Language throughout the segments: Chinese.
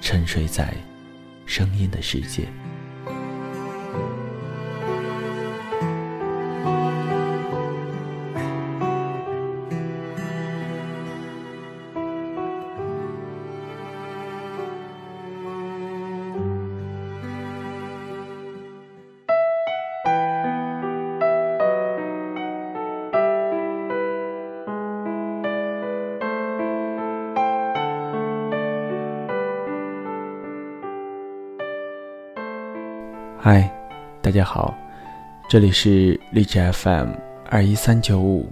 沉睡在声音的世界。嗨，大家好，这里是荔枝 FM 二一三九五，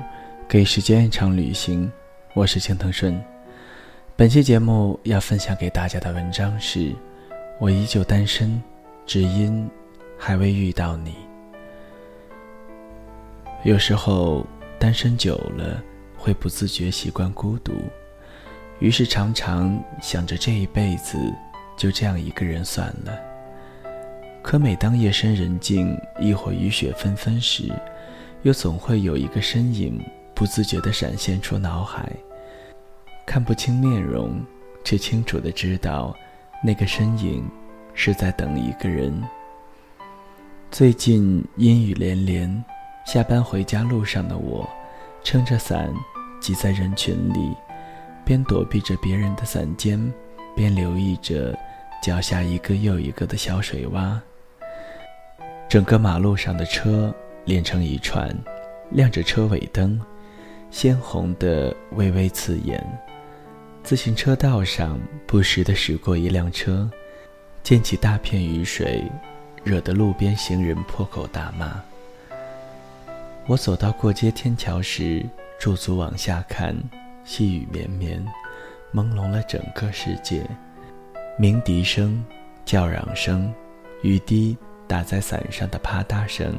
给时间一场旅行，我是青藤顺。本期节目要分享给大家的文章是：我依旧单身，只因还未遇到你。有时候单身久了，会不自觉习惯孤独，于是常常想着这一辈子就这样一个人算了。可每当夜深人静，亦或雨雪纷纷时，又总会有一个身影不自觉地闪现出脑海。看不清面容，却清楚地知道，那个身影是在等一个人。最近阴雨连连，下班回家路上的我，撑着伞挤在人群里，边躲避着别人的伞尖，边留意着脚下一个又一个的小水洼。整个马路上的车连成一串，亮着车尾灯，鲜红的微微刺眼。自行车道上不时地驶过一辆车，溅起大片雨水，惹得路边行人破口大骂。我走到过街天桥时，驻足往下看，细雨绵绵，朦胧了整个世界。鸣笛声、叫嚷声、雨滴。打在伞上的啪嗒声，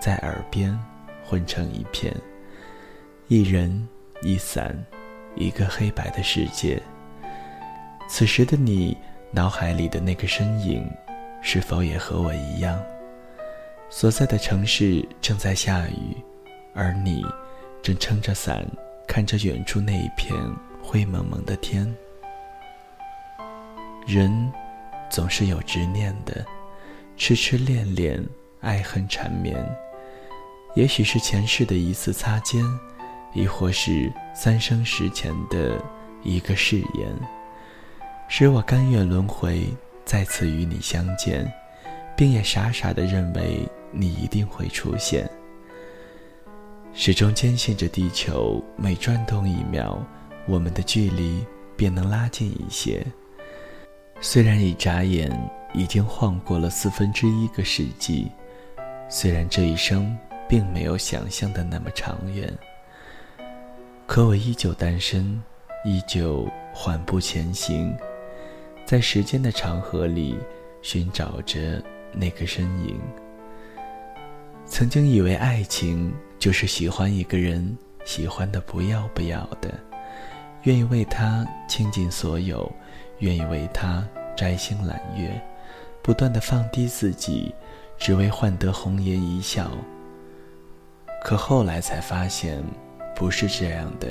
在耳边混成一片。一人一伞，一个黑白的世界。此时的你，脑海里的那个身影，是否也和我一样？所在的城市正在下雨，而你正撑着伞，看着远处那一片灰蒙蒙的天。人总是有执念的。痴痴恋恋，爱恨缠绵。也许是前世的一次擦肩，亦或是三生石前的一个誓言，使我甘愿轮回，再次与你相见，并也傻傻的认为你一定会出现。始终坚信着，地球每转动一秒，我们的距离便能拉近一些。虽然一眨眼。已经晃过了四分之一个世纪，虽然这一生并没有想象的那么长远，可我依旧单身，依旧缓步前行，在时间的长河里寻找着那个身影。曾经以为爱情就是喜欢一个人，喜欢的不要不要的，愿意为他倾尽所有，愿意为他摘星揽月。不断的放低自己，只为换得红颜一笑。可后来才发现，不是这样的。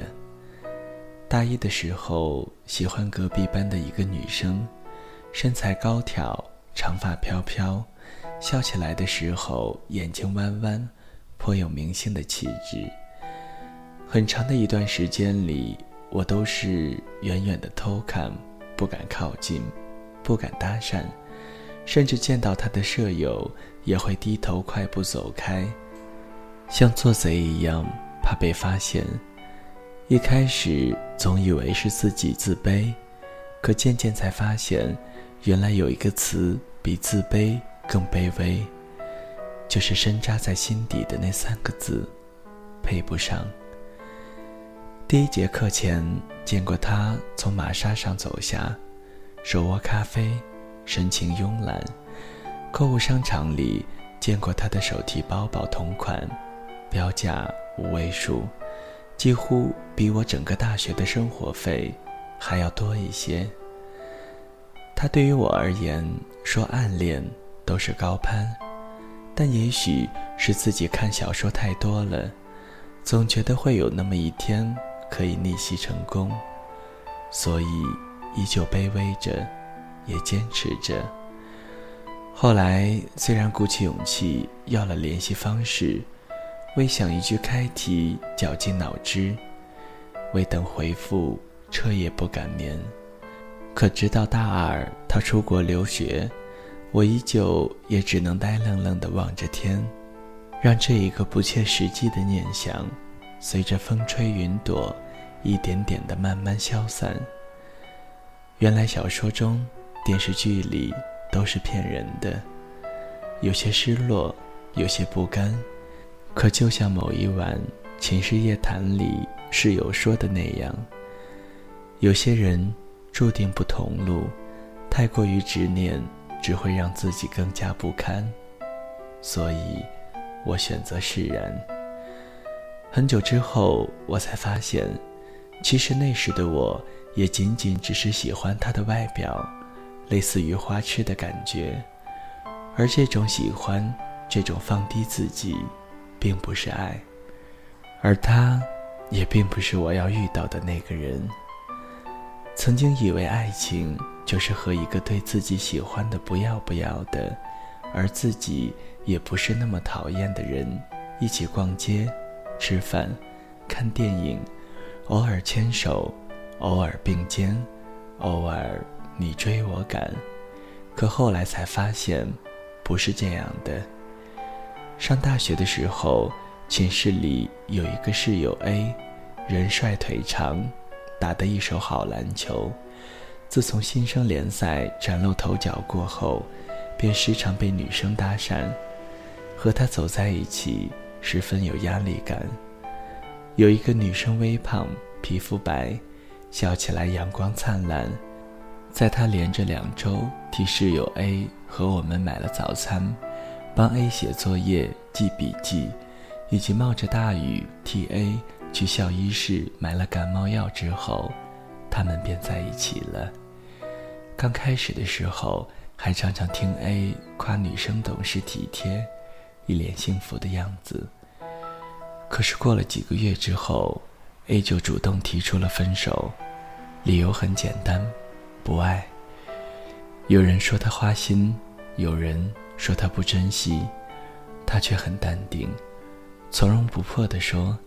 大一的时候，喜欢隔壁班的一个女生，身材高挑，长发飘飘，笑起来的时候眼睛弯弯，颇有明星的气质。很长的一段时间里，我都是远远的偷看，不敢靠近。不敢搭讪，甚至见到他的舍友也会低头快步走开，像做贼一样，怕被发现。一开始总以为是自己自卑，可渐渐才发现，原来有一个词比自卑更卑微，就是深扎在心底的那三个字：配不上。第一节课前见过他从马莎上走下，手握咖啡，神情慵懒。购物商场里见过他的手提包包同款，标价五位数。几乎比我整个大学的生活费还要多一些。他对于我而言，说暗恋都是高攀，但也许是自己看小说太多了，总觉得会有那么一天可以逆袭成功，所以依旧卑微着，也坚持着。后来虽然鼓起勇气要了联系方式。未想一句开题，绞尽脑汁；未等回复，彻夜不敢眠。可直到大二，他出国留学，我依旧也只能呆愣愣地望着天，让这一个不切实际的念想，随着风吹云朵，一点点地慢慢消散。原来小说中、电视剧里都是骗人的，有些失落，有些不甘。可就像某一晚寝室夜谈里室友说的那样，有些人注定不同路，太过于执念只会让自己更加不堪。所以，我选择释然。很久之后，我才发现，其实那时的我也仅仅只是喜欢他的外表，类似于花痴的感觉。而这种喜欢，这种放低自己。并不是爱，而他，也并不是我要遇到的那个人。曾经以为爱情就是和一个对自己喜欢的不要不要的，而自己也不是那么讨厌的人，一起逛街、吃饭、看电影，偶尔牵手，偶尔并肩，偶尔你追我赶。可后来才发现，不是这样的。上大学的时候，寝室里有一个室友 A，人帅腿长，打得一手好篮球。自从新生联赛崭露头角过后，便时常被女生搭讪，和他走在一起十分有压力感。有一个女生微胖，皮肤白，笑起来阳光灿烂。在他连着两周替室友 A 和我们买了早餐。帮 A 写作业、记笔记，以及冒着大雨替 A 去校医室买了感冒药之后，他们便在一起了。刚开始的时候，还常常听 A 夸女生懂事体贴，一脸幸福的样子。可是过了几个月之后，A 就主动提出了分手，理由很简单，不爱。有人说他花心，有人。说他不珍惜，他却很淡定，从容不迫地说：“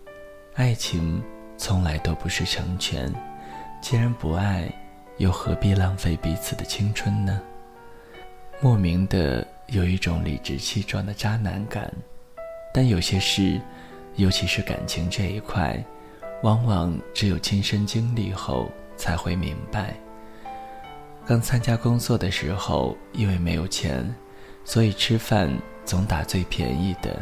爱情从来都不是成全，既然不爱，又何必浪费彼此的青春呢？”莫名的有一种理直气壮的渣男感，但有些事，尤其是感情这一块，往往只有亲身经历后才会明白。刚参加工作的时候，因为没有钱。所以吃饭总打最便宜的。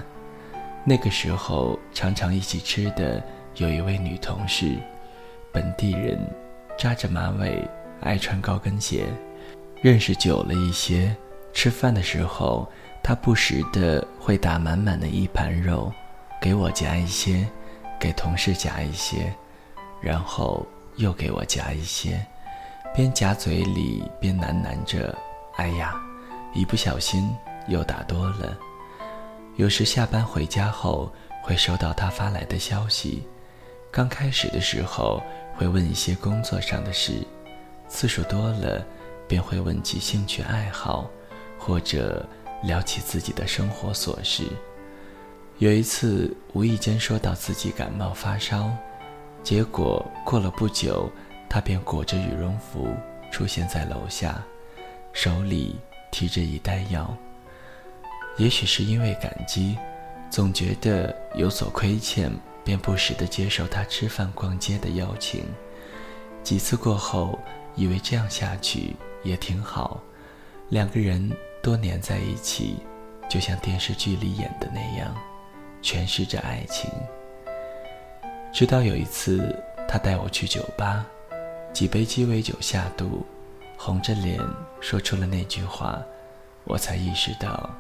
那个时候常常一起吃的有一位女同事，本地人，扎着马尾，爱穿高跟鞋。认识久了一些，吃饭的时候，她不时的会打满满的一盘肉，给我夹一些，给同事夹一些，然后又给我夹一些，边夹嘴里边喃喃着：“哎呀。”一不小心又打多了。有时下班回家后会收到他发来的消息，刚开始的时候会问一些工作上的事，次数多了便会问起兴趣爱好，或者聊起自己的生活琐事。有一次无意间说到自己感冒发烧，结果过了不久，他便裹着羽绒服出现在楼下。手里提着一袋药。也许是因为感激，总觉得有所亏欠，便不时地接受他吃饭、逛街的邀请。几次过后，以为这样下去也挺好，两个人多黏在一起，就像电视剧里演的那样，诠释着爱情。直到有一次，他带我去酒吧，几杯鸡尾酒下肚，红着脸说出了那句话，我才意识到。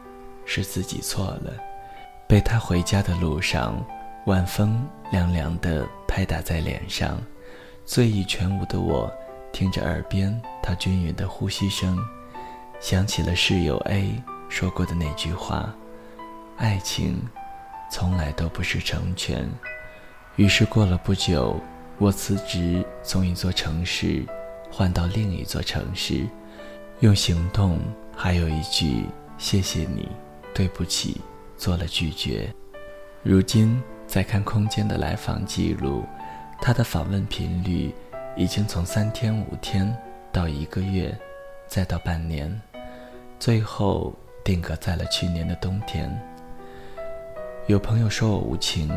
是自己错了，被他回家的路上，晚风凉凉的拍打在脸上，醉意全无的我，听着耳边他均匀的呼吸声，想起了室友 A 说过的那句话：“爱情，从来都不是成全。”于是过了不久，我辞职，从一座城市换到另一座城市，用行动还有一句谢谢你。对不起，做了拒绝。如今再看空间的来访记录，他的访问频率已经从三天五天到一个月，再到半年，最后定格在了去年的冬天。有朋友说我无情，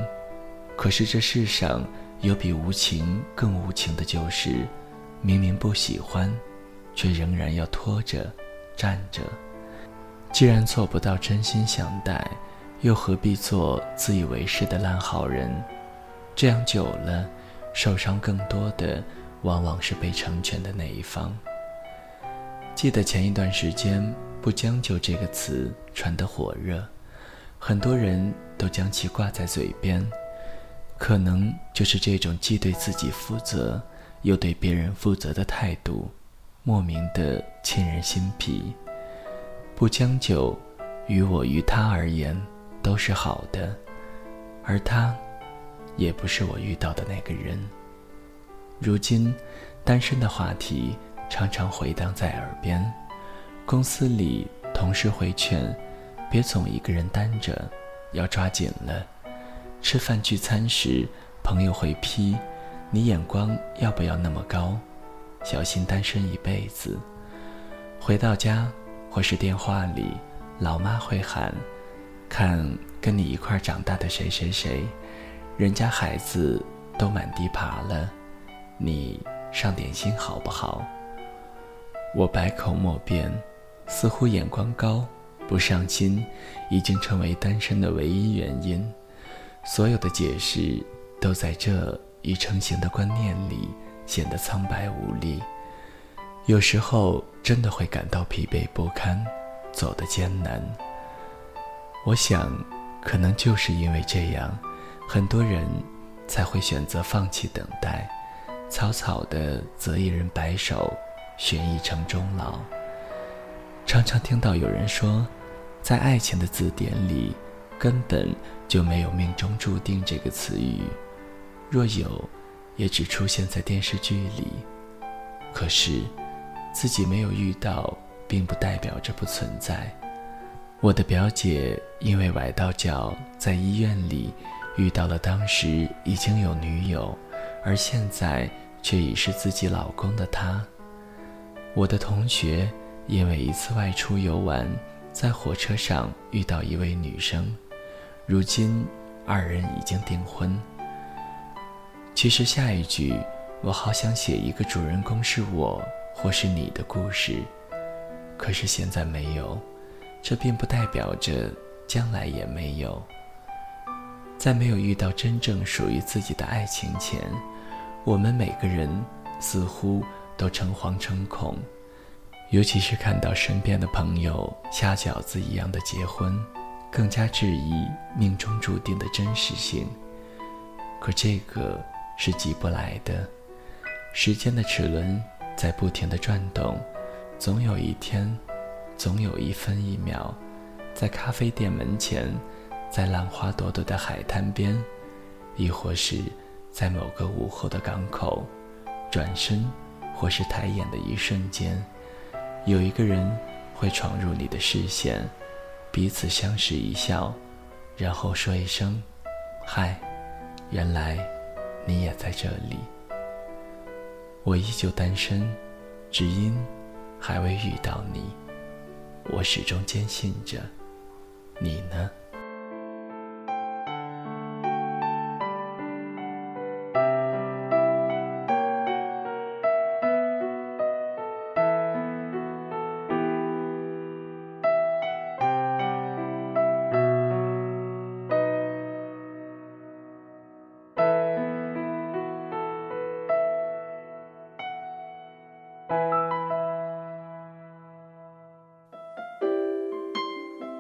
可是这世上有比无情更无情的，就是明明不喜欢，却仍然要拖着、站着。既然做不到真心相待，又何必做自以为是的烂好人？这样久了，受伤更多的往往是被成全的那一方。记得前一段时间“不将就”这个词传得火热，很多人都将其挂在嘴边，可能就是这种既对自己负责，又对别人负责的态度，莫名的沁人心脾。不将就，于我于他而言都是好的，而他，也不是我遇到的那个人。如今，单身的话题常常回荡在耳边，公司里同事会劝，别总一个人单着，要抓紧了。吃饭聚餐时，朋友会批，你眼光要不要那么高？小心单身一辈子。回到家。或是电话里，老妈会喊：“看跟你一块长大的谁谁谁，人家孩子都满地爬了，你上点心好不好？”我百口莫辩，似乎眼光高不上心，已经成为单身的唯一原因。所有的解释都在这已成型的观念里显得苍白无力。有时候真的会感到疲惫不堪，走得艰难。我想，可能就是因为这样，很多人才会选择放弃等待，草草的择一人白首，选一城终老。常常听到有人说，在爱情的字典里，根本就没有命中注定这个词语，若有，也只出现在电视剧里。可是。自己没有遇到，并不代表着不存在。我的表姐因为崴到脚，在医院里遇到了当时已经有女友，而现在却已是自己老公的他。我的同学因为一次外出游玩，在火车上遇到一位女生，如今二人已经订婚。其实下一句，我好想写一个主人公是我。或是你的故事，可是现在没有，这并不代表着将来也没有。在没有遇到真正属于自己的爱情前，我们每个人似乎都诚惶诚恐，尤其是看到身边的朋友下饺子一样的结婚，更加质疑命中注定的真实性。可这个是急不来的，时间的齿轮。在不停的转动，总有一天，总有一分一秒，在咖啡店门前，在浪花朵朵的海滩边，亦或是在某个午后的港口，转身或是抬眼的一瞬间，有一个人会闯入你的视线，彼此相视一笑，然后说一声：“嗨，原来你也在这里。”我依旧单身，只因还未遇到你，我始终坚信着。你呢？